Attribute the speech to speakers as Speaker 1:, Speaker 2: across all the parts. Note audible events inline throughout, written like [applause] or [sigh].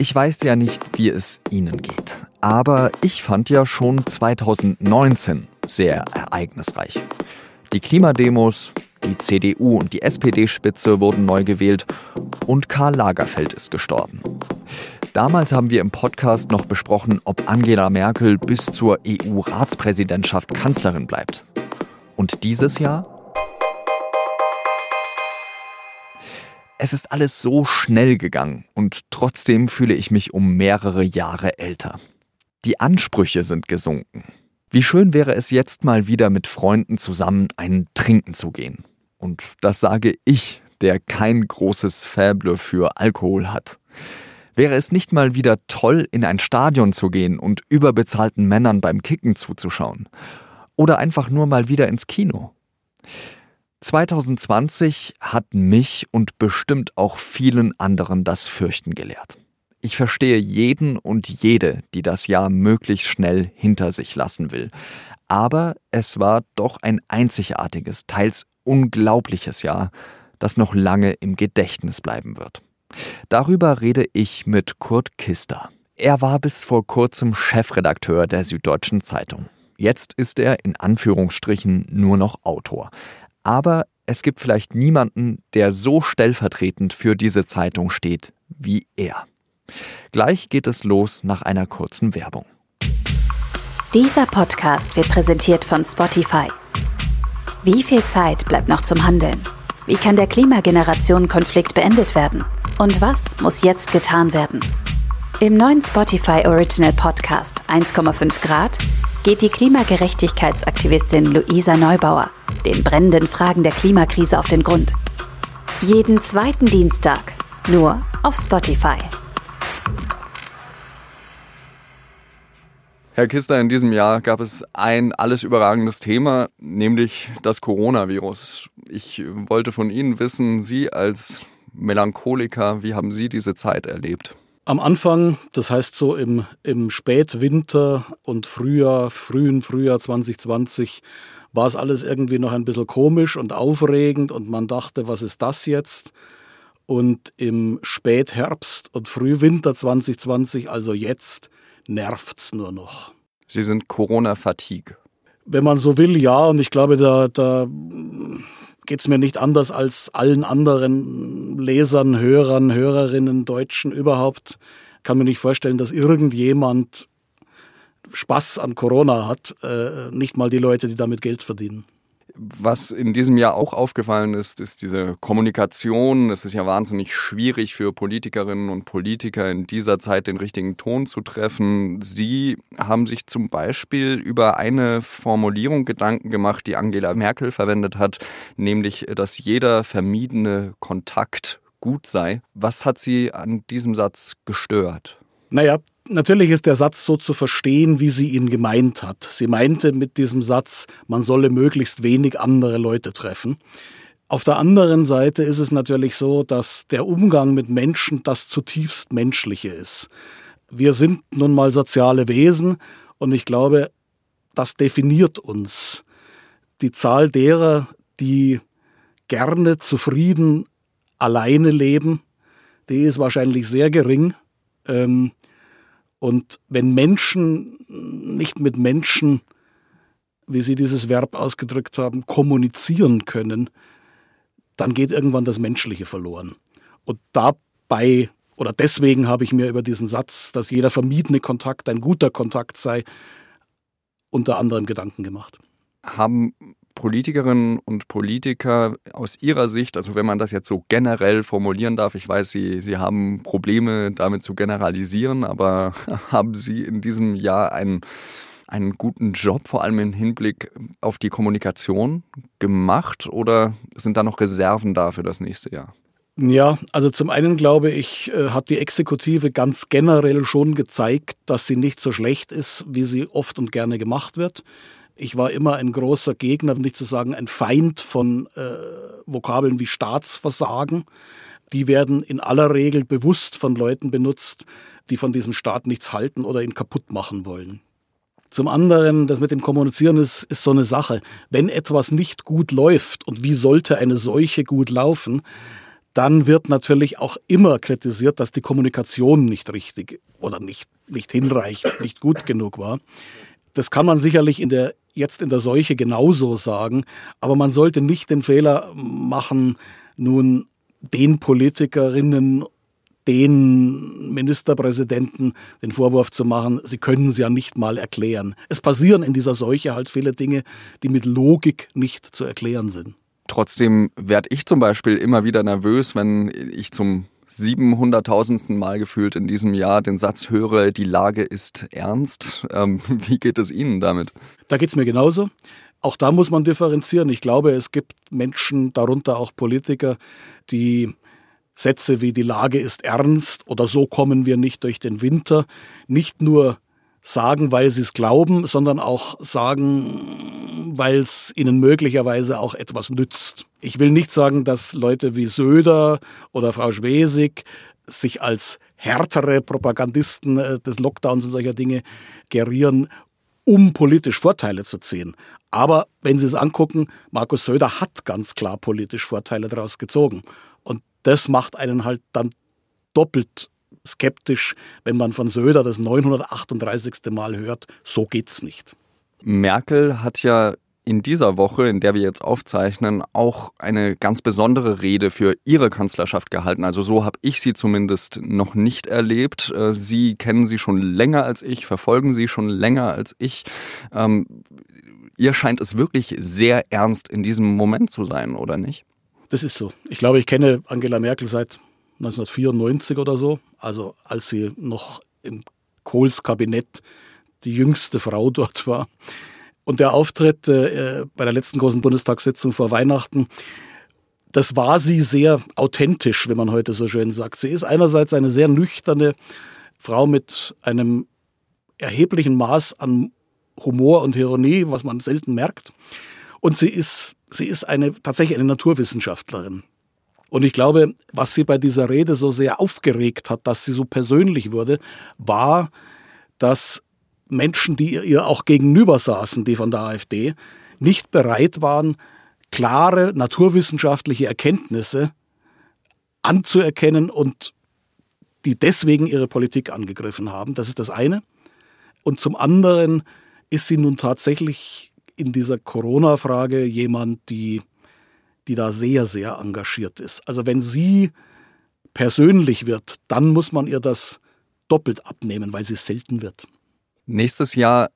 Speaker 1: Ich weiß ja nicht, wie es Ihnen geht, aber ich fand ja schon 2019 sehr ereignisreich. Die Klimademos, die CDU und die SPD-Spitze wurden neu gewählt und Karl Lagerfeld ist gestorben. Damals haben wir im Podcast noch besprochen, ob Angela Merkel bis zur EU-Ratspräsidentschaft Kanzlerin bleibt. Und dieses Jahr? Es ist alles so schnell gegangen und trotzdem fühle ich mich um mehrere Jahre älter. Die Ansprüche sind gesunken. Wie schön wäre es jetzt mal wieder mit Freunden zusammen einen Trinken zu gehen. Und das sage ich, der kein großes Faible für Alkohol hat. Wäre es nicht mal wieder toll, in ein Stadion zu gehen und überbezahlten Männern beim Kicken zuzuschauen? Oder einfach nur mal wieder ins Kino? 2020 hat mich und bestimmt auch vielen anderen das Fürchten gelehrt. Ich verstehe jeden und jede, die das Jahr möglichst schnell hinter sich lassen will. Aber es war doch ein einzigartiges, teils unglaubliches Jahr, das noch lange im Gedächtnis bleiben wird. Darüber rede ich mit Kurt Kister. Er war bis vor kurzem Chefredakteur der Süddeutschen Zeitung. Jetzt ist er in Anführungsstrichen nur noch Autor. Aber es gibt vielleicht niemanden, der so stellvertretend für diese Zeitung steht wie er. Gleich geht es los nach einer kurzen Werbung.
Speaker 2: Dieser Podcast wird präsentiert von Spotify. Wie viel Zeit bleibt noch zum Handeln? Wie kann der Klimageneration-Konflikt beendet werden? Und was muss jetzt getan werden? Im neuen Spotify Original Podcast 1,5 Grad geht die Klimagerechtigkeitsaktivistin Luisa Neubauer den brennenden Fragen der Klimakrise auf den Grund. Jeden zweiten Dienstag nur auf Spotify.
Speaker 1: Herr Kister, in diesem Jahr gab es ein alles überragendes Thema, nämlich das Coronavirus. Ich wollte von Ihnen wissen, Sie als Melancholiker, wie haben Sie diese Zeit erlebt?
Speaker 3: Am Anfang, das heißt so im, im Spätwinter und Frühjahr, frühen Frühjahr 2020, war es alles irgendwie noch ein bisschen komisch und aufregend und man dachte, was ist das jetzt? Und im Spätherbst und Frühwinter 2020, also jetzt, nervt's nur noch.
Speaker 1: Sie sind Corona-Fatigue.
Speaker 3: Wenn man so will, ja. Und ich glaube, da, da geht es mir nicht anders als allen anderen Lesern, Hörern, Hörerinnen, Deutschen überhaupt. Kann mir nicht vorstellen, dass irgendjemand Spaß an Corona hat, äh, nicht mal die Leute, die damit Geld verdienen.
Speaker 1: Was in diesem Jahr auch aufgefallen ist, ist diese Kommunikation. Es ist ja wahnsinnig schwierig für Politikerinnen und Politiker in dieser Zeit den richtigen Ton zu treffen. Sie haben sich zum Beispiel über eine Formulierung Gedanken gemacht, die Angela Merkel verwendet hat, nämlich, dass jeder vermiedene Kontakt gut sei. Was hat Sie an diesem Satz gestört?
Speaker 3: Naja, Natürlich ist der Satz so zu verstehen, wie sie ihn gemeint hat. Sie meinte mit diesem Satz, man solle möglichst wenig andere Leute treffen. Auf der anderen Seite ist es natürlich so, dass der Umgang mit Menschen das zutiefst Menschliche ist. Wir sind nun mal soziale Wesen und ich glaube, das definiert uns. Die Zahl derer, die gerne zufrieden alleine leben, die ist wahrscheinlich sehr gering. Ähm, und wenn Menschen nicht mit Menschen, wie Sie dieses Verb ausgedrückt haben, kommunizieren können, dann geht irgendwann das Menschliche verloren. Und dabei oder deswegen habe ich mir über diesen Satz, dass jeder vermiedene Kontakt ein guter Kontakt sei, unter anderem Gedanken gemacht.
Speaker 1: Haben Politikerinnen und Politiker aus Ihrer Sicht, also wenn man das jetzt so generell formulieren darf, ich weiß, Sie, Sie haben Probleme damit zu generalisieren, aber [laughs] haben Sie in diesem Jahr einen, einen guten Job, vor allem im Hinblick auf die Kommunikation gemacht oder sind da noch Reserven da für das nächste Jahr?
Speaker 3: Ja, also zum einen glaube ich, äh, hat die Exekutive ganz generell schon gezeigt, dass sie nicht so schlecht ist, wie sie oft und gerne gemacht wird. Ich war immer ein großer Gegner, nicht zu sagen ein Feind von äh, Vokabeln wie Staatsversagen. Die werden in aller Regel bewusst von Leuten benutzt, die von diesem Staat nichts halten oder ihn kaputt machen wollen. Zum anderen, das mit dem Kommunizieren ist, ist so eine Sache. Wenn etwas nicht gut läuft und wie sollte eine Seuche gut laufen, dann wird natürlich auch immer kritisiert, dass die Kommunikation nicht richtig oder nicht, nicht hinreichend, nicht gut genug war. Das kann man sicherlich in der, jetzt in der Seuche genauso sagen, aber man sollte nicht den Fehler machen, nun den Politikerinnen, den Ministerpräsidenten den Vorwurf zu machen, sie können es ja nicht mal erklären. Es passieren in dieser Seuche halt viele Dinge, die mit Logik nicht zu erklären sind.
Speaker 1: Trotzdem werde ich zum Beispiel immer wieder nervös, wenn ich zum 700.000. Mal gefühlt in diesem Jahr den Satz höre, die Lage ist ernst. Ähm, [laughs] wie geht es Ihnen damit?
Speaker 3: Da geht es mir genauso. Auch da muss man differenzieren. Ich glaube, es gibt Menschen, darunter auch Politiker, die Sätze wie die Lage ist ernst oder so kommen wir nicht durch den Winter nicht nur sagen, weil sie es glauben, sondern auch sagen, weil es ihnen möglicherweise auch etwas nützt. Ich will nicht sagen, dass Leute wie Söder oder Frau Schwesig sich als härtere Propagandisten äh, des Lockdowns und solcher Dinge gerieren, um politisch Vorteile zu ziehen. Aber wenn Sie es angucken, Markus Söder hat ganz klar politisch Vorteile daraus gezogen. Und das macht einen halt dann doppelt skeptisch, wenn man von Söder das 938. Mal hört, so geht's nicht.
Speaker 1: Merkel hat ja in dieser Woche, in der wir jetzt aufzeichnen, auch eine ganz besondere Rede für ihre Kanzlerschaft gehalten. Also so habe ich sie zumindest noch nicht erlebt. Äh, sie kennen sie schon länger als ich, verfolgen sie schon länger als ich. Ähm, ihr scheint es wirklich sehr ernst in diesem Moment zu sein, oder nicht?
Speaker 3: Das ist so. Ich glaube, ich kenne Angela Merkel seit 1994 oder so, also als sie noch im Kohls Kabinett die jüngste Frau [laughs] dort war. Und der Auftritt äh, bei der letzten großen Bundestagssitzung vor Weihnachten, das war sie sehr authentisch, wenn man heute so schön sagt. Sie ist einerseits eine sehr nüchterne Frau mit einem erheblichen Maß an Humor und Ironie, was man selten merkt. Und sie ist, sie ist eine, tatsächlich eine Naturwissenschaftlerin. Und ich glaube, was sie bei dieser Rede so sehr aufgeregt hat, dass sie so persönlich wurde, war, dass Menschen, die ihr auch gegenüber saßen, die von der AfD, nicht bereit waren, klare naturwissenschaftliche Erkenntnisse anzuerkennen und die deswegen ihre Politik angegriffen haben. Das ist das eine. Und zum anderen ist sie nun tatsächlich in dieser Corona-Frage jemand, die die da sehr, sehr engagiert ist. Also wenn sie persönlich wird, dann muss man ihr das doppelt abnehmen, weil sie selten wird.
Speaker 1: Nächstes Jahr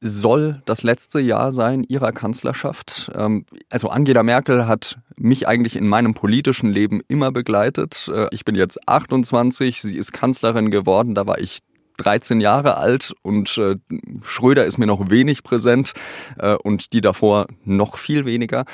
Speaker 1: soll das letzte Jahr sein ihrer Kanzlerschaft. Ähm, also Angela Merkel hat mich eigentlich in meinem politischen Leben immer begleitet. Äh, ich bin jetzt 28, sie ist Kanzlerin geworden, da war ich 13 Jahre alt und äh, Schröder ist mir noch wenig präsent äh, und die davor noch viel weniger.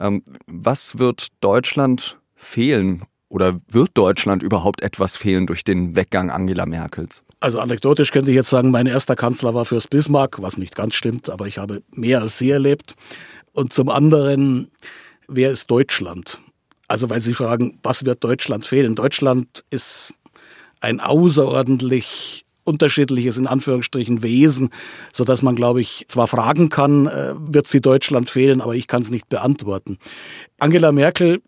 Speaker 1: Ähm, was wird Deutschland fehlen oder wird Deutschland überhaupt etwas fehlen durch den Weggang Angela Merkels?
Speaker 3: Also anekdotisch könnte ich jetzt sagen, mein erster Kanzler war Fürst Bismarck, was nicht ganz stimmt, aber ich habe mehr als sie erlebt. Und zum anderen, wer ist Deutschland? Also weil Sie fragen, was wird Deutschland fehlen? Deutschland ist ein außerordentlich unterschiedliches in Anführungsstrichen Wesen, so dass man, glaube ich, zwar fragen kann, äh, wird sie Deutschland fehlen, aber ich kann es nicht beantworten. Angela Merkel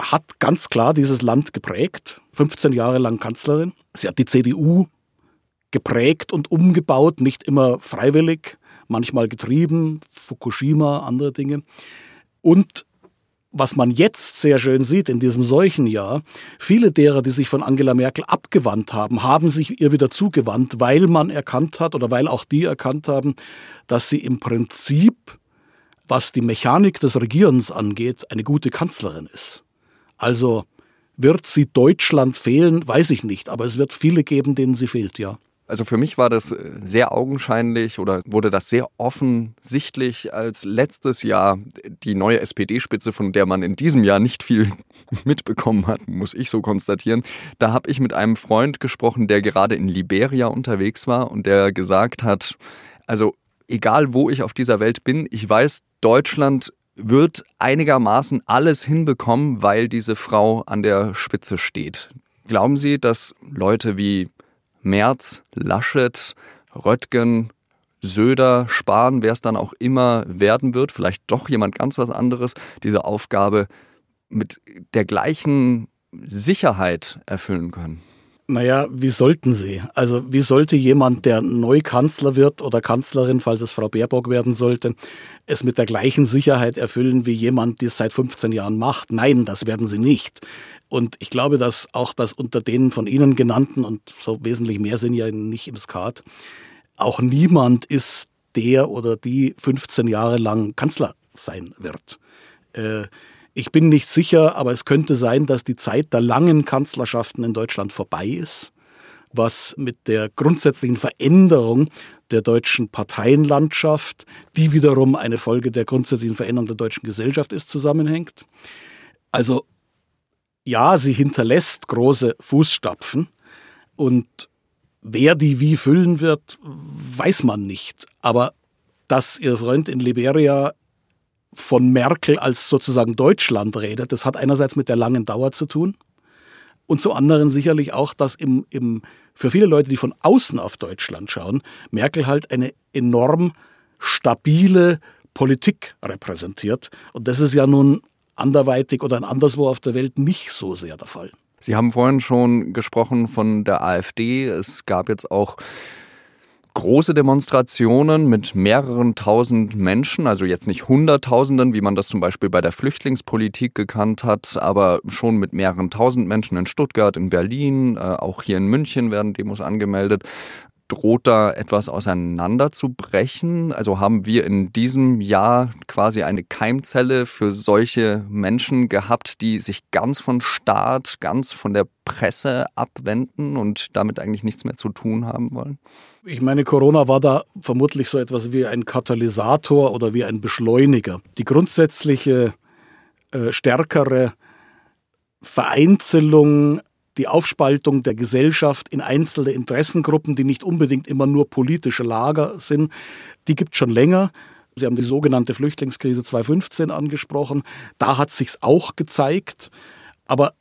Speaker 3: hat ganz klar dieses Land geprägt, 15 Jahre lang Kanzlerin. Sie hat die CDU geprägt und umgebaut, nicht immer freiwillig, manchmal getrieben, Fukushima, andere Dinge. Und was man jetzt sehr schön sieht in diesem Seuchenjahr, viele derer, die sich von Angela Merkel abgewandt haben, haben sich ihr wieder zugewandt, weil man erkannt hat oder weil auch die erkannt haben, dass sie im Prinzip, was die Mechanik des Regierens angeht, eine gute Kanzlerin ist. Also wird sie Deutschland fehlen, weiß ich nicht, aber es wird viele geben, denen sie fehlt, ja.
Speaker 1: Also für mich war das äh, sehr augenscheinlich oder wurde das sehr offensichtlich, als letztes Jahr die neue SPD-Spitze, von der man in diesem Jahr nicht viel [laughs] mitbekommen hat, muss ich so konstatieren. Da habe ich mit einem Freund gesprochen, der gerade in Liberia unterwegs war und der gesagt hat, also egal wo ich auf dieser Welt bin, ich weiß, Deutschland wird einigermaßen alles hinbekommen, weil diese Frau an der Spitze steht. Glauben Sie, dass Leute wie Merz, Laschet, Röttgen, Söder, Spahn, wer es dann auch immer werden wird, vielleicht doch jemand ganz was anderes, diese Aufgabe mit der gleichen Sicherheit erfüllen können?
Speaker 3: Naja, wie sollten sie? Also wie sollte jemand, der neu Kanzler wird oder Kanzlerin, falls es Frau Baerbock werden sollte, es mit der gleichen Sicherheit erfüllen wie jemand, die es seit 15 Jahren macht? Nein, das werden sie nicht. Und ich glaube, dass auch das unter den von Ihnen genannten, und so wesentlich mehr sind ja nicht im Skat, auch niemand ist, der oder die 15 Jahre lang Kanzler sein wird. Äh, ich bin nicht sicher, aber es könnte sein, dass die Zeit der langen Kanzlerschaften in Deutschland vorbei ist, was mit der grundsätzlichen Veränderung der deutschen Parteienlandschaft, die wiederum eine Folge der grundsätzlichen Veränderung der deutschen Gesellschaft ist, zusammenhängt. Also ja, sie hinterlässt große Fußstapfen und wer die wie füllen wird, weiß man nicht. Aber dass ihr Freund in Liberia von Merkel als sozusagen Deutschland redet, das hat einerseits mit der langen Dauer zu tun und zum anderen sicherlich auch, dass im, im, für viele Leute, die von außen auf Deutschland schauen, Merkel halt eine enorm stabile Politik repräsentiert. Und das ist ja nun anderweitig oder anderswo auf der Welt nicht so sehr der Fall.
Speaker 1: Sie haben vorhin schon gesprochen von der AfD. Es gab jetzt auch große Demonstrationen mit mehreren tausend Menschen, also jetzt nicht Hunderttausenden, wie man das zum Beispiel bei der Flüchtlingspolitik gekannt hat, aber schon mit mehreren tausend Menschen in Stuttgart, in Berlin, äh, auch hier in München werden Demos angemeldet. Droht da etwas auseinanderzubrechen? Also haben wir in diesem Jahr quasi eine Keimzelle für solche Menschen gehabt, die sich ganz von Staat, ganz von der Presse abwenden und damit eigentlich nichts mehr zu tun haben wollen?
Speaker 3: Ich meine, Corona war da vermutlich so etwas wie ein Katalysator oder wie ein Beschleuniger. Die grundsätzliche äh, stärkere Vereinzelung, die Aufspaltung der Gesellschaft in einzelne Interessengruppen, die nicht unbedingt immer nur politische Lager sind, die gibt schon länger. Sie haben die sogenannte Flüchtlingskrise 2015 angesprochen. Da hat sich's auch gezeigt. Aber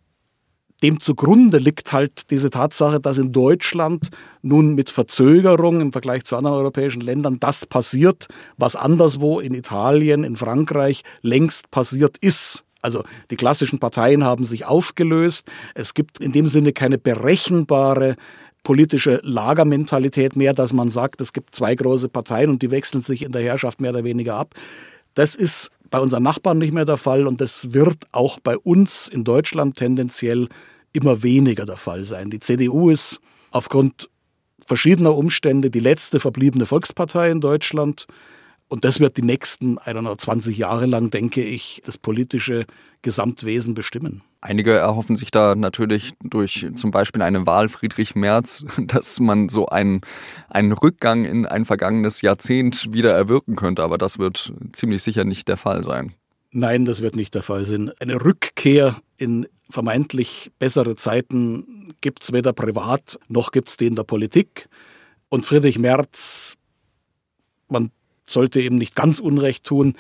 Speaker 3: dem zugrunde liegt halt diese Tatsache, dass in Deutschland nun mit Verzögerung im Vergleich zu anderen europäischen Ländern das passiert, was anderswo in Italien, in Frankreich längst passiert ist. Also die klassischen Parteien haben sich aufgelöst. Es gibt in dem Sinne keine berechenbare politische Lagermentalität mehr, dass man sagt, es gibt zwei große Parteien und die wechseln sich in der Herrschaft mehr oder weniger ab. Das ist bei unseren Nachbarn nicht mehr der Fall und das wird auch bei uns in Deutschland tendenziell immer weniger der Fall sein. Die CDU ist aufgrund verschiedener Umstände die letzte verbliebene Volkspartei in Deutschland. Und das wird die nächsten, I don't know, 20 Jahre lang, denke ich, das politische Gesamtwesen bestimmen.
Speaker 1: Einige erhoffen sich da natürlich durch zum Beispiel eine Wahl Friedrich Merz, [laughs] dass man so einen, einen Rückgang in ein vergangenes Jahrzehnt wieder erwirken könnte. Aber das wird ziemlich sicher nicht der Fall sein.
Speaker 3: Nein, das wird nicht der Fall sein. Eine Rückkehr in vermeintlich bessere Zeiten gibt es weder privat noch gibt es die in der Politik. Und Friedrich Merz, man sollte eben nicht ganz Unrecht tun,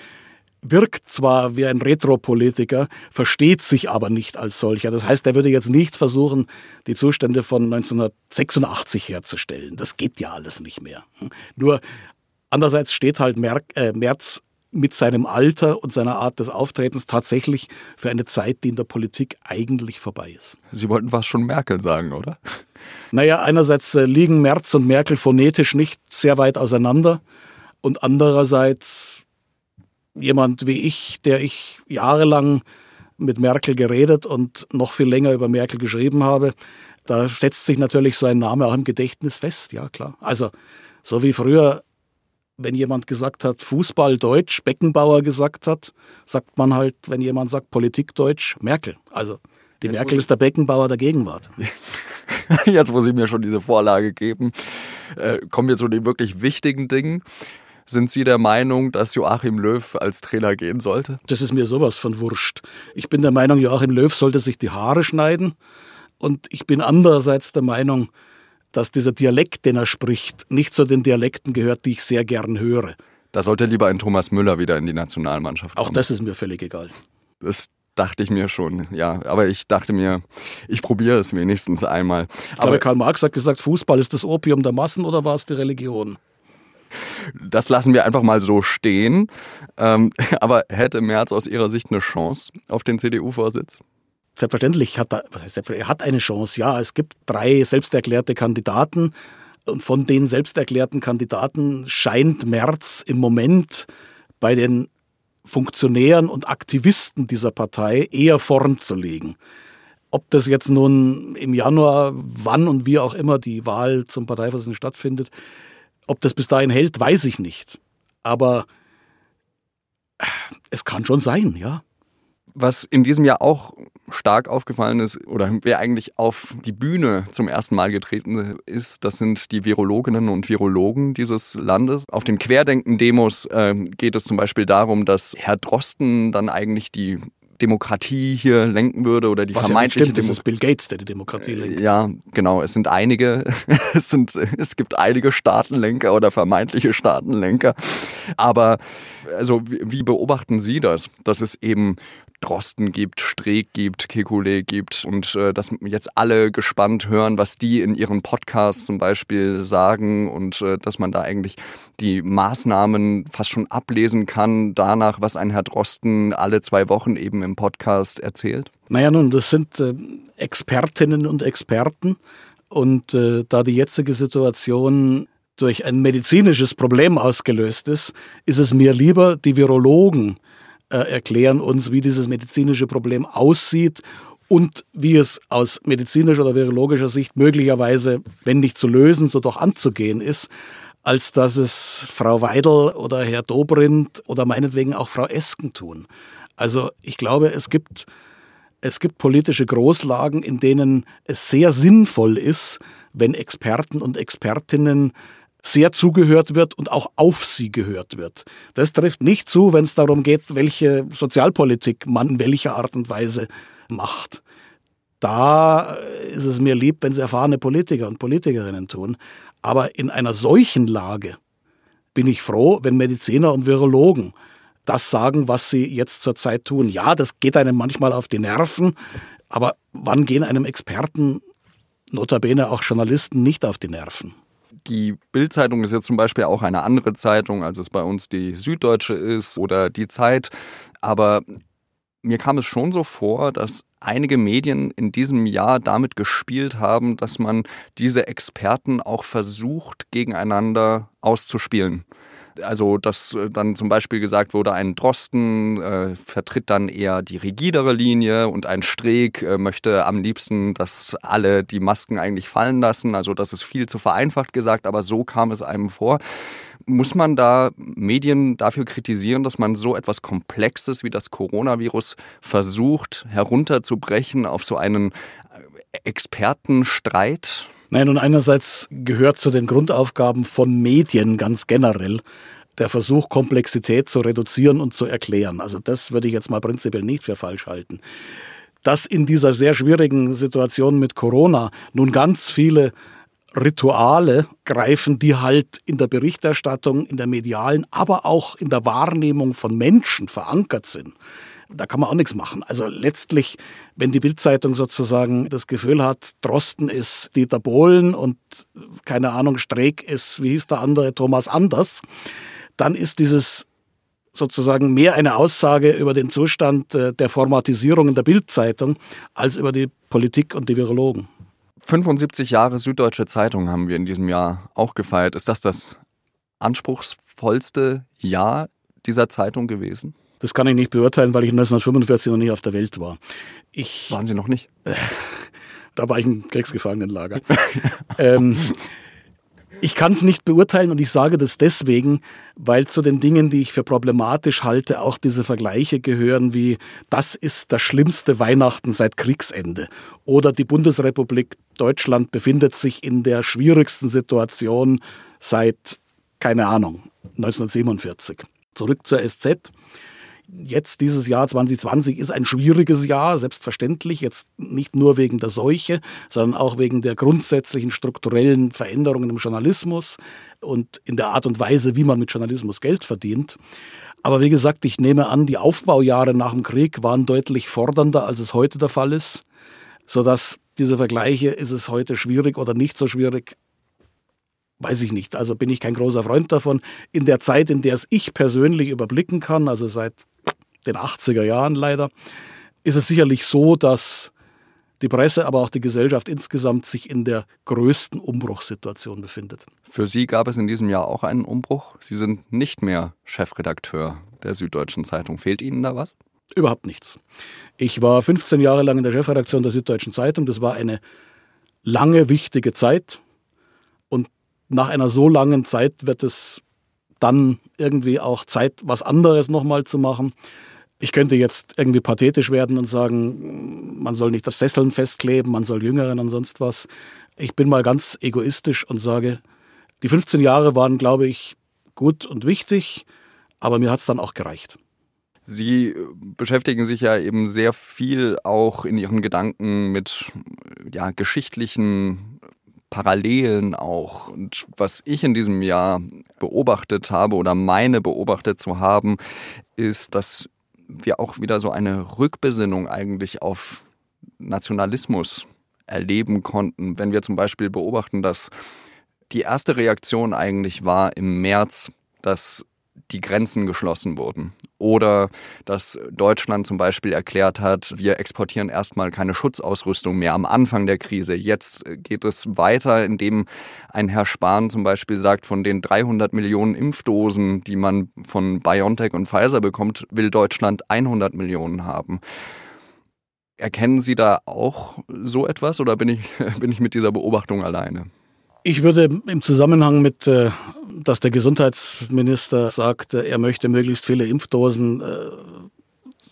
Speaker 3: wirkt zwar wie ein Retropolitiker, versteht sich aber nicht als solcher. Das heißt, er würde jetzt nicht versuchen, die Zustände von 1986 herzustellen. Das geht ja alles nicht mehr. Nur andererseits steht halt äh, Merz mit seinem Alter und seiner Art des Auftretens tatsächlich für eine Zeit, die in der Politik eigentlich vorbei ist.
Speaker 1: Sie wollten fast schon Merkel sagen, oder?
Speaker 3: Naja, einerseits äh, liegen Merz und Merkel phonetisch nicht sehr weit auseinander und andererseits jemand wie ich, der ich jahrelang mit Merkel geredet und noch viel länger über Merkel geschrieben habe, da setzt sich natürlich so ein Name auch im Gedächtnis fest, ja klar. Also so wie früher wenn jemand gesagt hat, Fußball Deutsch, Beckenbauer gesagt hat, sagt man halt, wenn jemand sagt Politik Deutsch, Merkel. Also die Jetzt Merkel ist der Beckenbauer der Gegenwart. [laughs]
Speaker 1: Jetzt muss ich mir schon diese Vorlage geben. Äh, kommen wir zu den wirklich wichtigen Dingen. Sind Sie der Meinung, dass Joachim Löw als Trainer gehen sollte?
Speaker 3: Das ist mir sowas von wurscht. Ich bin der Meinung, Joachim Löw sollte sich die Haare schneiden. Und ich bin andererseits der Meinung, dass dieser Dialekt, den er spricht, nicht zu den Dialekten gehört, die ich sehr gern höre.
Speaker 1: Da sollte lieber ein Thomas Müller wieder in die Nationalmannschaft kommen.
Speaker 3: Auch das ist mir völlig egal.
Speaker 1: Das dachte ich mir schon, ja. Aber ich dachte mir, ich probiere es wenigstens einmal.
Speaker 3: Ich glaube, Karl Marx hat gesagt, Fußball ist das Opium der Massen oder war es die Religion?
Speaker 1: Das lassen wir einfach mal so stehen. Ähm, [laughs] aber hätte Merz aus Ihrer Sicht eine Chance auf den CDU-Vorsitz?
Speaker 3: Selbstverständlich hat er, er hat eine Chance. Ja, es gibt drei selbsterklärte Kandidaten. Und von den selbsterklärten Kandidaten scheint Merz im Moment bei den Funktionären und Aktivisten dieser Partei eher vorn zu legen. Ob das jetzt nun im Januar, wann und wie auch immer die Wahl zum Parteivorsitzenden stattfindet, ob das bis dahin hält, weiß ich nicht. Aber es kann schon sein, ja.
Speaker 1: Was in diesem Jahr auch stark aufgefallen ist oder wer eigentlich auf die Bühne zum ersten Mal getreten ist, das sind die Virologinnen und Virologen dieses Landes. Auf den Querdenken-Demos äh, geht es zum Beispiel darum, dass Herr Drosten dann eigentlich die Demokratie hier lenken würde oder die
Speaker 3: Was
Speaker 1: vermeintliche
Speaker 3: ja stimmt, Demo ist Bill Gates, der die Demokratie lenkt.
Speaker 1: Ja, genau. Es sind einige, [laughs] es sind, es gibt einige Staatenlenker oder vermeintliche Staatenlenker. Aber also wie beobachten Sie das, dass es eben Drosten gibt, Streeck gibt, Kekulé gibt und äh, dass jetzt alle gespannt hören, was die in ihren Podcasts zum Beispiel sagen und äh, dass man da eigentlich die Maßnahmen fast schon ablesen kann danach, was ein Herr Drosten alle zwei Wochen eben im Podcast erzählt?
Speaker 3: Naja, nun, das sind äh, Expertinnen und Experten und äh, da die jetzige Situation durch ein medizinisches Problem ausgelöst ist, ist es mir lieber, die Virologen äh, erklären uns, wie dieses medizinische Problem aussieht und wie es aus medizinischer oder virologischer Sicht möglicherweise, wenn nicht zu lösen, so doch anzugehen ist, als dass es Frau Weidel oder Herr Dobrindt oder meinetwegen auch Frau Esken tun. Also ich glaube, es gibt, es gibt politische Großlagen, in denen es sehr sinnvoll ist, wenn Experten und Expertinnen sehr zugehört wird und auch auf sie gehört wird. Das trifft nicht zu, wenn es darum geht, welche Sozialpolitik man welcher Art und Weise macht. Da ist es mir lieb, wenn es erfahrene Politiker und Politikerinnen tun. Aber in einer solchen Lage bin ich froh, wenn Mediziner und Virologen das sagen, was sie jetzt zurzeit tun. Ja, das geht einem manchmal auf die Nerven, aber wann gehen einem Experten, notabene auch Journalisten, nicht auf die Nerven?
Speaker 1: Die Bildzeitung ist jetzt zum Beispiel auch eine andere Zeitung, als es bei uns die Süddeutsche ist oder die Zeit. Aber mir kam es schon so vor, dass einige Medien in diesem Jahr damit gespielt haben, dass man diese Experten auch versucht, gegeneinander auszuspielen. Also, dass äh, dann zum Beispiel gesagt wurde, ein Drosten äh, vertritt dann eher die rigidere Linie und ein Streeck äh, möchte am liebsten, dass alle die Masken eigentlich fallen lassen. Also, das ist viel zu vereinfacht gesagt, aber so kam es einem vor. Muss man da Medien dafür kritisieren, dass man so etwas Komplexes wie das Coronavirus versucht herunterzubrechen auf so einen äh, Expertenstreit?
Speaker 3: Nein, und einerseits gehört zu den Grundaufgaben von Medien ganz generell der Versuch, Komplexität zu reduzieren und zu erklären. Also das würde ich jetzt mal prinzipiell nicht für falsch halten. Dass in dieser sehr schwierigen Situation mit Corona nun ganz viele Rituale greifen, die halt in der Berichterstattung, in der medialen, aber auch in der Wahrnehmung von Menschen verankert sind da kann man auch nichts machen. Also letztlich, wenn die Bildzeitung sozusagen das Gefühl hat, Drosten ist Dieter Bohlen und keine Ahnung, Streeck ist, wie hieß der andere, Thomas Anders, dann ist dieses sozusagen mehr eine Aussage über den Zustand äh, der Formatisierung in der Bildzeitung als über die Politik und die Virologen.
Speaker 1: 75 Jahre Süddeutsche Zeitung haben wir in diesem Jahr auch gefeiert. Ist das das anspruchsvollste Jahr dieser Zeitung gewesen?
Speaker 3: Das kann ich nicht beurteilen, weil ich 1945 noch nicht auf der Welt war.
Speaker 1: Ich, Waren Sie noch nicht? [laughs]
Speaker 3: da war ich im Kriegsgefangenenlager. [laughs] ähm, ich kann es nicht beurteilen und ich sage das deswegen, weil zu den Dingen, die ich für problematisch halte, auch diese Vergleiche gehören wie, das ist das schlimmste Weihnachten seit Kriegsende oder die Bundesrepublik Deutschland befindet sich in der schwierigsten Situation seit, keine Ahnung, 1947. Zurück zur SZ jetzt dieses Jahr 2020 ist ein schwieriges Jahr, selbstverständlich, jetzt nicht nur wegen der Seuche, sondern auch wegen der grundsätzlichen strukturellen Veränderungen im Journalismus und in der Art und Weise, wie man mit Journalismus Geld verdient. Aber wie gesagt, ich nehme an, die Aufbaujahre nach dem Krieg waren deutlich fordernder, als es heute der Fall ist, sodass diese Vergleiche, ist es heute schwierig oder nicht so schwierig, weiß ich nicht. Also bin ich kein großer Freund davon. In der Zeit, in der es ich persönlich überblicken kann, also seit den 80er Jahren leider, ist es sicherlich so, dass die Presse, aber auch die Gesellschaft insgesamt sich in der größten Umbruchssituation befindet.
Speaker 1: Für Sie gab es in diesem Jahr auch einen Umbruch. Sie sind nicht mehr Chefredakteur der Süddeutschen Zeitung. Fehlt Ihnen da was?
Speaker 3: Überhaupt nichts. Ich war 15 Jahre lang in der Chefredaktion der Süddeutschen Zeitung. Das war eine lange, wichtige Zeit. Und nach einer so langen Zeit wird es dann irgendwie auch Zeit, was anderes nochmal zu machen. Ich könnte jetzt irgendwie pathetisch werden und sagen, man soll nicht das Sesseln festkleben, man soll Jüngeren und sonst was. Ich bin mal ganz egoistisch und sage, die 15 Jahre waren, glaube ich, gut und wichtig, aber mir hat es dann auch gereicht.
Speaker 1: Sie beschäftigen sich ja eben sehr viel auch in Ihren Gedanken mit ja, geschichtlichen Parallelen auch. Und was ich in diesem Jahr beobachtet habe oder meine beobachtet zu haben, ist, dass wir auch wieder so eine Rückbesinnung eigentlich auf Nationalismus erleben konnten. Wenn wir zum Beispiel beobachten, dass die erste Reaktion eigentlich war im März, dass die Grenzen geschlossen wurden. Oder dass Deutschland zum Beispiel erklärt hat, wir exportieren erstmal keine Schutzausrüstung mehr am Anfang der Krise. Jetzt geht es weiter, indem ein Herr Spahn zum Beispiel sagt, von den 300 Millionen Impfdosen, die man von BioNTech und Pfizer bekommt, will Deutschland 100 Millionen haben. Erkennen Sie da auch so etwas oder bin ich, [laughs] bin ich mit dieser Beobachtung alleine?
Speaker 3: Ich würde im Zusammenhang mit, äh, dass der Gesundheitsminister sagt, er möchte möglichst viele Impfdosen äh,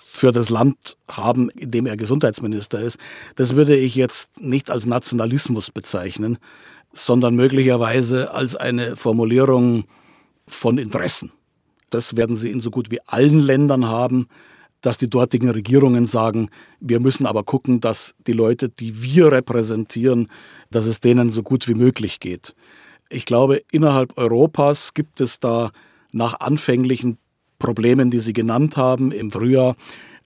Speaker 3: für das Land haben, in dem er Gesundheitsminister ist, das würde ich jetzt nicht als Nationalismus bezeichnen, sondern möglicherweise als eine Formulierung von Interessen. Das werden Sie in so gut wie allen Ländern haben, dass die dortigen Regierungen sagen, wir müssen aber gucken, dass die Leute, die wir repräsentieren, dass es denen so gut wie möglich geht. Ich glaube, innerhalb Europas gibt es da nach anfänglichen Problemen, die Sie genannt haben, im Frühjahr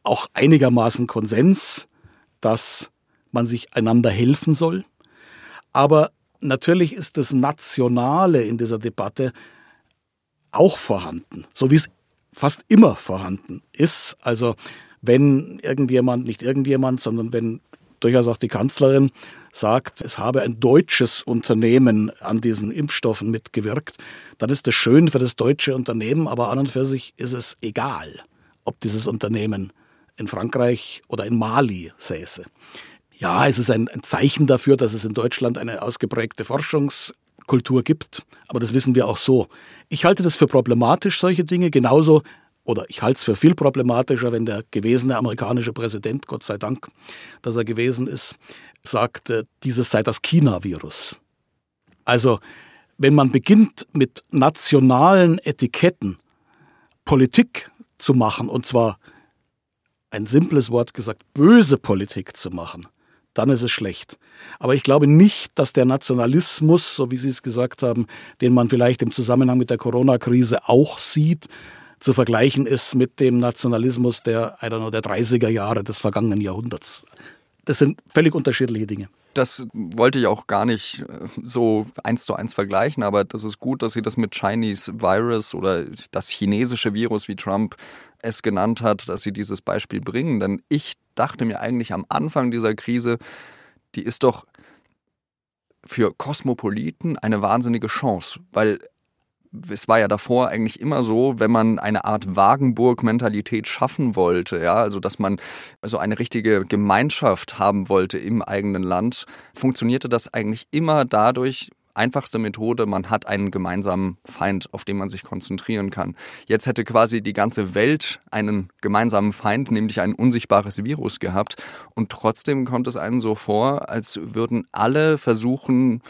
Speaker 3: auch einigermaßen Konsens, dass man sich einander helfen soll. Aber natürlich ist das Nationale in dieser Debatte auch vorhanden, so wie es fast immer vorhanden ist. Also wenn irgendjemand, nicht irgendjemand, sondern wenn durchaus auch die Kanzlerin sagt, es habe ein deutsches Unternehmen an diesen Impfstoffen mitgewirkt, dann ist das schön für das deutsche Unternehmen, aber an und für sich ist es egal, ob dieses Unternehmen in Frankreich oder in Mali säße. Ja, es ist ein, Zeichen dafür, dass es in Deutschland eine ausgeprägte Forschungskultur gibt, aber das wissen wir auch so. Ich halte das für problematisch, solche Dinge, genauso oder ich halte es für viel problematischer, wenn der gewesene amerikanische Präsident, Gott sei Dank, dass er gewesen ist, sagt, dieses sei das China-Virus. Also, wenn man beginnt mit nationalen Etiketten Politik zu machen, und zwar ein simples Wort gesagt, böse Politik zu machen, dann ist es schlecht. Aber ich glaube nicht, dass der Nationalismus, so wie Sie es gesagt haben, den man vielleicht im Zusammenhang mit der Corona-Krise auch sieht, zu vergleichen ist mit dem Nationalismus der, I don't know, der 30er Jahre des vergangenen Jahrhunderts. Das sind völlig unterschiedliche Dinge.
Speaker 1: Das wollte ich auch gar nicht äh, so eins zu eins vergleichen, aber das ist gut, dass Sie das mit Chinese Virus oder das chinesische Virus, wie Trump es genannt hat, dass Sie dieses Beispiel bringen. Denn ich dachte mir eigentlich am Anfang dieser Krise, die ist doch für Kosmopoliten eine wahnsinnige Chance, weil es war ja davor eigentlich immer so, wenn man eine Art Wagenburg-Mentalität schaffen wollte, ja, also dass man also eine richtige Gemeinschaft haben wollte im eigenen Land, funktionierte das eigentlich immer dadurch, einfachste Methode, man hat einen gemeinsamen Feind, auf den man sich konzentrieren kann. Jetzt hätte quasi die ganze Welt einen gemeinsamen Feind, nämlich ein unsichtbares Virus gehabt. Und trotzdem kommt es einem so vor, als würden alle versuchen,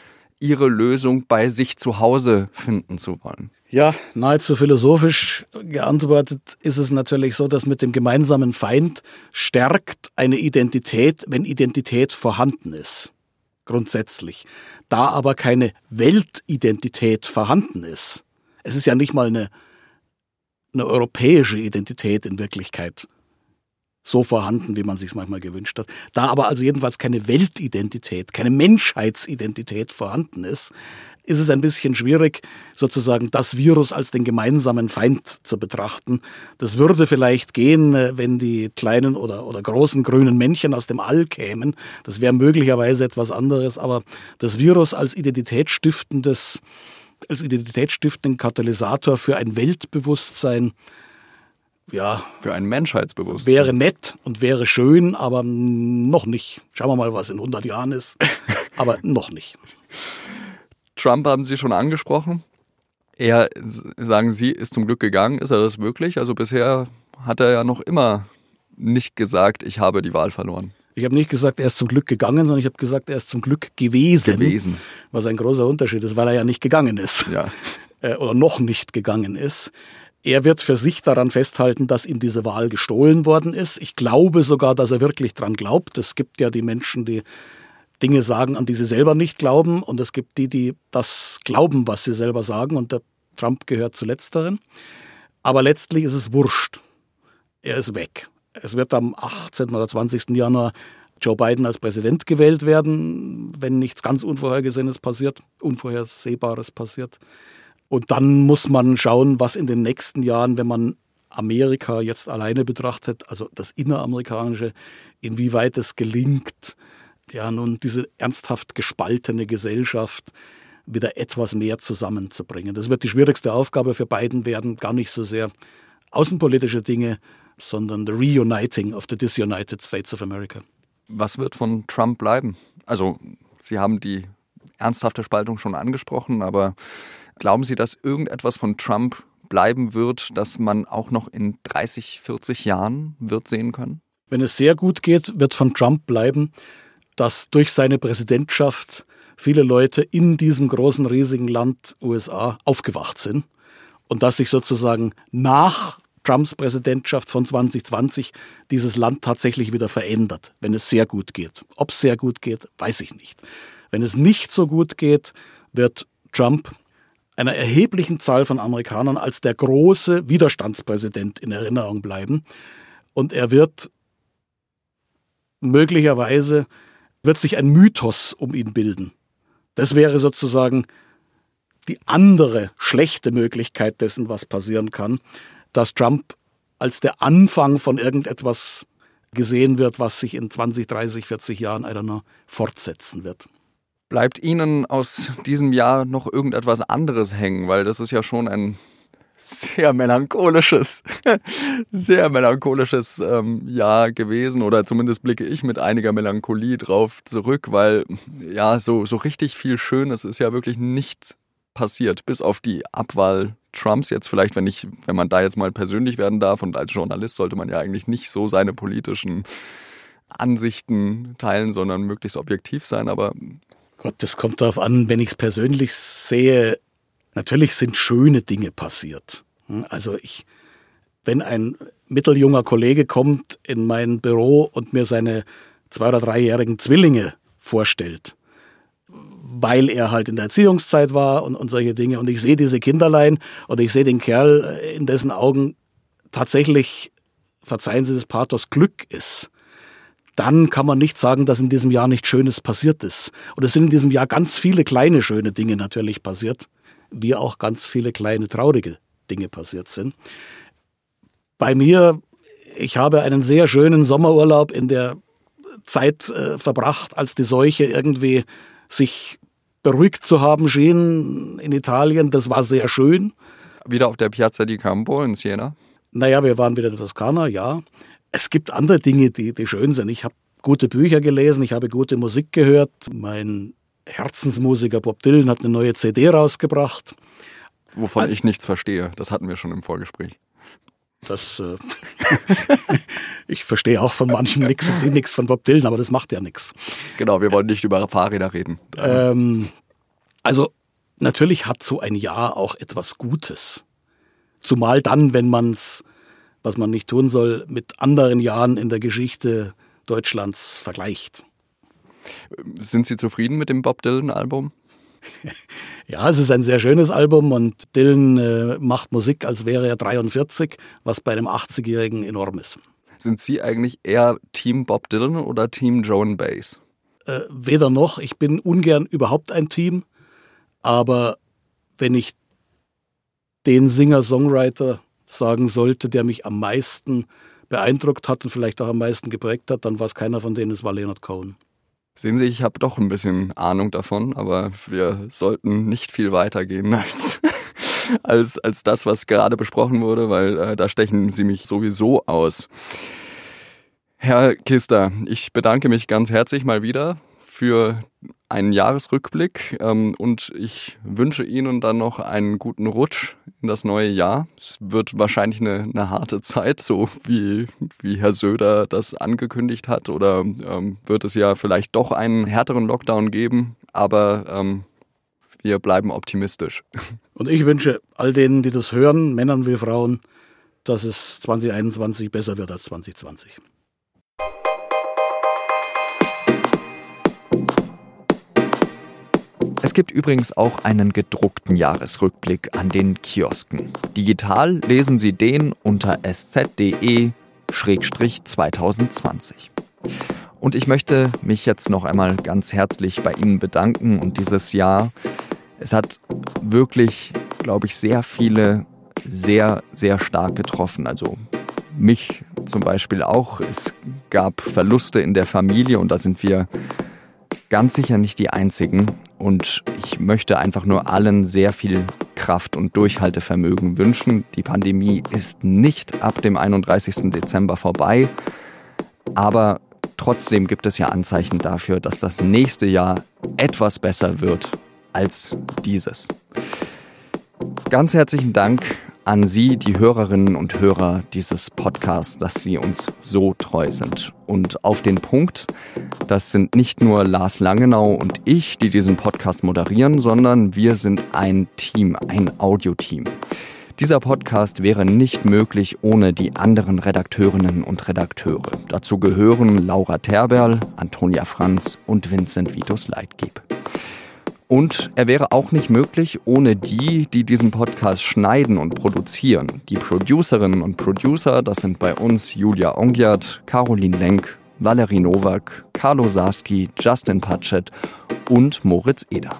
Speaker 1: ihre Lösung bei sich zu Hause finden zu wollen?
Speaker 3: Ja, nahezu philosophisch geantwortet ist es natürlich so, dass mit dem gemeinsamen Feind stärkt eine Identität, wenn Identität vorhanden ist. Grundsätzlich. Da aber keine Weltidentität vorhanden ist. Es ist ja nicht mal eine, eine europäische Identität in Wirklichkeit so vorhanden, wie man sich manchmal gewünscht hat. Da aber also jedenfalls keine Weltidentität, keine Menschheitsidentität vorhanden ist, ist es ein bisschen schwierig, sozusagen das Virus als den gemeinsamen Feind zu betrachten. Das würde vielleicht gehen, äh, wenn die kleinen oder, oder großen grünen Männchen aus dem All kämen. Das wäre möglicherweise etwas anderes, aber das Virus als identitätsstiftendes, als identitätsstiftenden Katalysator für ein Weltbewusstsein, ja.
Speaker 1: Für ein Menschheitsbewusstsein.
Speaker 3: Wäre nett und wäre schön, aber noch nicht. Schauen wir mal, was in 100 Jahren ist. [laughs] aber noch nicht.
Speaker 1: Trump haben Sie schon angesprochen. Er, sagen Sie, ist zum Glück gegangen. Ist er das wirklich? Also bisher hat er ja noch immer nicht gesagt, ich habe die Wahl verloren.
Speaker 3: Ich habe nicht gesagt, er ist zum Glück gegangen, sondern ich habe gesagt, er ist zum Glück gewesen.
Speaker 1: Gewesen.
Speaker 3: Was ein großer Unterschied ist, weil er ja nicht gegangen ist.
Speaker 1: Ja. [laughs]
Speaker 3: Äh, oder noch nicht gegangen ist. Er wird für sich daran festhalten, dass ihm diese Wahl gestohlen worden ist. Ich glaube sogar, dass er wirklich dran glaubt. Es gibt ja die Menschen, die Dinge sagen, an die sie selber nicht glauben. Und es gibt die, die das glauben, was sie selber sagen. Und der Trump gehört zu letzteren. Aber letztlich ist es wurscht. Er ist weg. Es wird am 18. oder 20. Januar Joe Biden als Präsident gewählt werden, wenn nichts ganz Unvorhergesehenes passiert, Unvorhersehbares passiert. Und dann muss man schauen, was in den nächsten Jahren, wenn man Amerika jetzt alleine betrachtet, also das inneramerikanische, inwieweit es gelingt, ja nun diese ernsthaft gespaltene Gesellschaft wieder etwas mehr zusammenzubringen. Das wird die schwierigste Aufgabe für Biden werden, gar nicht so sehr außenpolitische Dinge, sondern the reuniting of the disunited States of America.
Speaker 1: Was wird von Trump bleiben? Also, Sie haben die ernsthafte Spaltung schon angesprochen, aber glauben Sie, dass irgendetwas von Trump bleiben wird, das man auch noch in 30, 40 Jahren wird sehen können?
Speaker 3: Wenn es sehr gut geht, wird von Trump bleiben, dass durch seine Präsidentschaft viele Leute in diesem großen, riesigen Land USA aufgewacht sind und dass sich sozusagen nach Trumps Präsidentschaft von 2020 dieses Land tatsächlich wieder verändert, wenn es sehr gut geht. Ob es sehr gut geht, weiß ich nicht. Wenn es nicht so gut geht, wird Trump einer erheblichen Zahl von Amerikanern als der große Widerstandspräsident in Erinnerung bleiben. Und er wird möglicherweise wird sich ein Mythos um ihn bilden. Das wäre sozusagen die andere schlechte Möglichkeit dessen, was passieren kann, dass Trump als der Anfang von irgendetwas gesehen wird, was sich in 20, 30, 40 Jahren, I don't know, fortsetzen wird.
Speaker 1: Bleibt Ihnen aus diesem Jahr noch irgendetwas anderes hängen? Weil das ist ja schon ein sehr melancholisches, [laughs] sehr melancholisches ähm, Jahr gewesen. Oder zumindest blicke ich mit einiger Melancholie drauf zurück, weil ja, so, so richtig viel Schönes ist ja wirklich nicht passiert, bis auf die Abwahl Trumps jetzt vielleicht, wenn ich, wenn man da jetzt mal persönlich werden darf. Und als Journalist sollte man ja eigentlich nicht so seine politischen Ansichten teilen, sondern möglichst objektiv sein, aber
Speaker 3: Gott, das kommt darauf an, wenn ich es persönlich sehe, Natürlich sind schöne Dinge passiert. Hm, also ich, wenn ein mitteljunger Kollege kommt in mein Büro und mir seine zwei- oder dreijährigen Zwillinge vorstellt, weil er halt in der Erziehungszeit war und, und solche Dinge. Und ich sehe diese Kinderlein und ich sehe den Kerl, äh, in dessen Augen tatsächlich, verzeihen Sie das Pathos, Glück ist. Dann kann man nicht sagen, dass in diesem Jahr nichts Schönes passiert ist. Und es sind in diesem Jahr ganz viele kleine schöne Dinge natürlich passiert wie auch ganz viele kleine traurige Dinge passiert sind. Bei mir, ich habe einen sehr schönen Sommerurlaub in der Zeit äh, verbracht, als die Seuche irgendwie sich beruhigt zu haben schien in Italien. Das war sehr schön.
Speaker 1: Wieder auf der Piazza di Campo in Siena?
Speaker 3: Naja, wir waren wieder in der Toskana, ja. Es gibt andere Dinge, die, die schön sind. Ich habe gute Bücher gelesen, ich habe gute Musik gehört. Mein Herzensmusiker Bob Dylan hat eine neue CD rausgebracht.
Speaker 1: Wovon also, ich nichts verstehe. Das hatten wir schon im Vorgespräch.
Speaker 3: Das, äh, [laughs] ich verstehe auch von manchem nichts und sie nichts von Bob Dylan, aber das macht ja nichts.
Speaker 1: Genau, wir wollen nicht über Fahrräder reden.
Speaker 3: Ähm, also natürlich hat so ein Jahr auch etwas Gutes. Zumal dann, wenn man es, was man nicht tun soll, mit anderen Jahren in der Geschichte Deutschlands vergleicht.
Speaker 1: Sind Sie zufrieden mit dem Bob Dylan-Album? [laughs]
Speaker 3: Ja, es ist ein sehr schönes Album und Dylan äh, macht Musik, als wäre er 43, was bei einem 80-Jährigen enorm ist.
Speaker 1: Sind Sie eigentlich eher Team Bob Dylan oder Team Joan Bass?
Speaker 3: Äh, weder noch. Ich bin ungern überhaupt ein Team. Aber wenn ich den Singer-Songwriter sagen sollte, der mich am meisten beeindruckt hat und vielleicht auch am meisten geprägt hat, dann war es keiner von denen, es war Leonard Cohen.
Speaker 4: Sehen Sie, ich habe doch ein bisschen Ahnung davon, aber wir sollten nicht viel weiter gehen [laughs] als, als, als das, was gerade besprochen wurde, weil äh, da stechen Sie mich sowieso aus. Herr Kister, ich bedanke mich ganz herzlich mal wieder für einen Jahresrückblick ähm, und ich wünsche Ihnen dann noch einen guten Rutsch in das neue Jahr. Es wird wahrscheinlich eine, eine harte Zeit, so wie, wie Herr Söder das angekündigt hat, oder ähm, wird es ja vielleicht doch einen härteren Lockdown geben, aber ähm, wir bleiben optimistisch. [laughs]
Speaker 3: Und ich wünsche all denen, die das hören, Männern wie Frauen, dass es 2021 besser wird als 2020.
Speaker 1: Es gibt übrigens auch einen gedruckten Jahresrückblick an den Kiosken. Digital lesen Sie den unter sz.de-2020. Und ich möchte mich jetzt noch einmal ganz herzlich bei Ihnen bedanken und dieses Jahr, es hat wirklich, glaube ich, sehr viele sehr, sehr stark getroffen. Also mich zum Beispiel auch. Es gab Verluste in der Familie und da sind wir ganz sicher nicht die einzigen. Und ich möchte einfach nur allen sehr viel Kraft und Durchhaltevermögen wünschen. Die Pandemie ist nicht ab dem 31. Dezember vorbei, aber trotzdem gibt es ja Anzeichen dafür, dass das nächste Jahr etwas besser wird als dieses. Ganz herzlichen Dank an Sie, die Hörerinnen und Hörer dieses Podcasts, dass Sie uns so treu sind. Und auf den Punkt, das sind nicht nur Lars Langenau und ich, die diesen Podcast moderieren, sondern wir sind ein Team, ein Audioteam. Dieser Podcast wäre nicht möglich ohne die anderen Redakteurinnen und Redakteure. Dazu gehören Laura Terberl, Antonia Franz und Vincent Vitus Leitgeb. Und er wäre auch nicht möglich ohne die, die diesen Podcast schneiden und produzieren. Die Producerinnen und Producer, das sind bei uns Julia Ongiat, Caroline Lenk, Valerie Nowak, Carlo Sarski, Justin Patchett und Moritz Eder.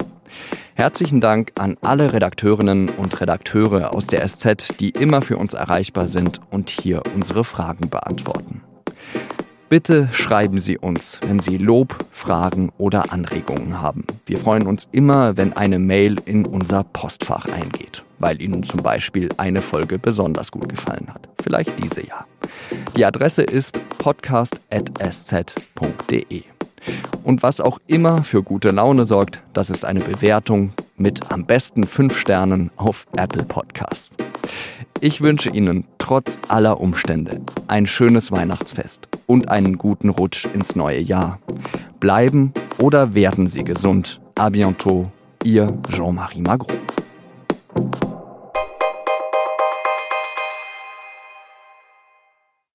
Speaker 1: Herzlichen Dank an alle Redakteurinnen und Redakteure aus der SZ, die immer für uns erreichbar sind und hier unsere Fragen beantworten. Bitte schreiben Sie uns, wenn Sie Lob, Fragen oder Anregungen haben. Wir freuen uns immer, wenn eine Mail in unser Postfach eingeht, weil Ihnen zum Beispiel eine Folge besonders gut gefallen hat. Vielleicht diese ja. Die Adresse ist podcast.sz.de. Und was auch immer für gute Laune sorgt, das ist eine Bewertung mit am besten 5 Sternen auf Apple Podcasts. Ich wünsche Ihnen trotz aller Umstände ein schönes Weihnachtsfest und einen guten Rutsch ins neue Jahr. Bleiben oder werden Sie gesund. A bientôt, Ihr Jean-Marie Magro.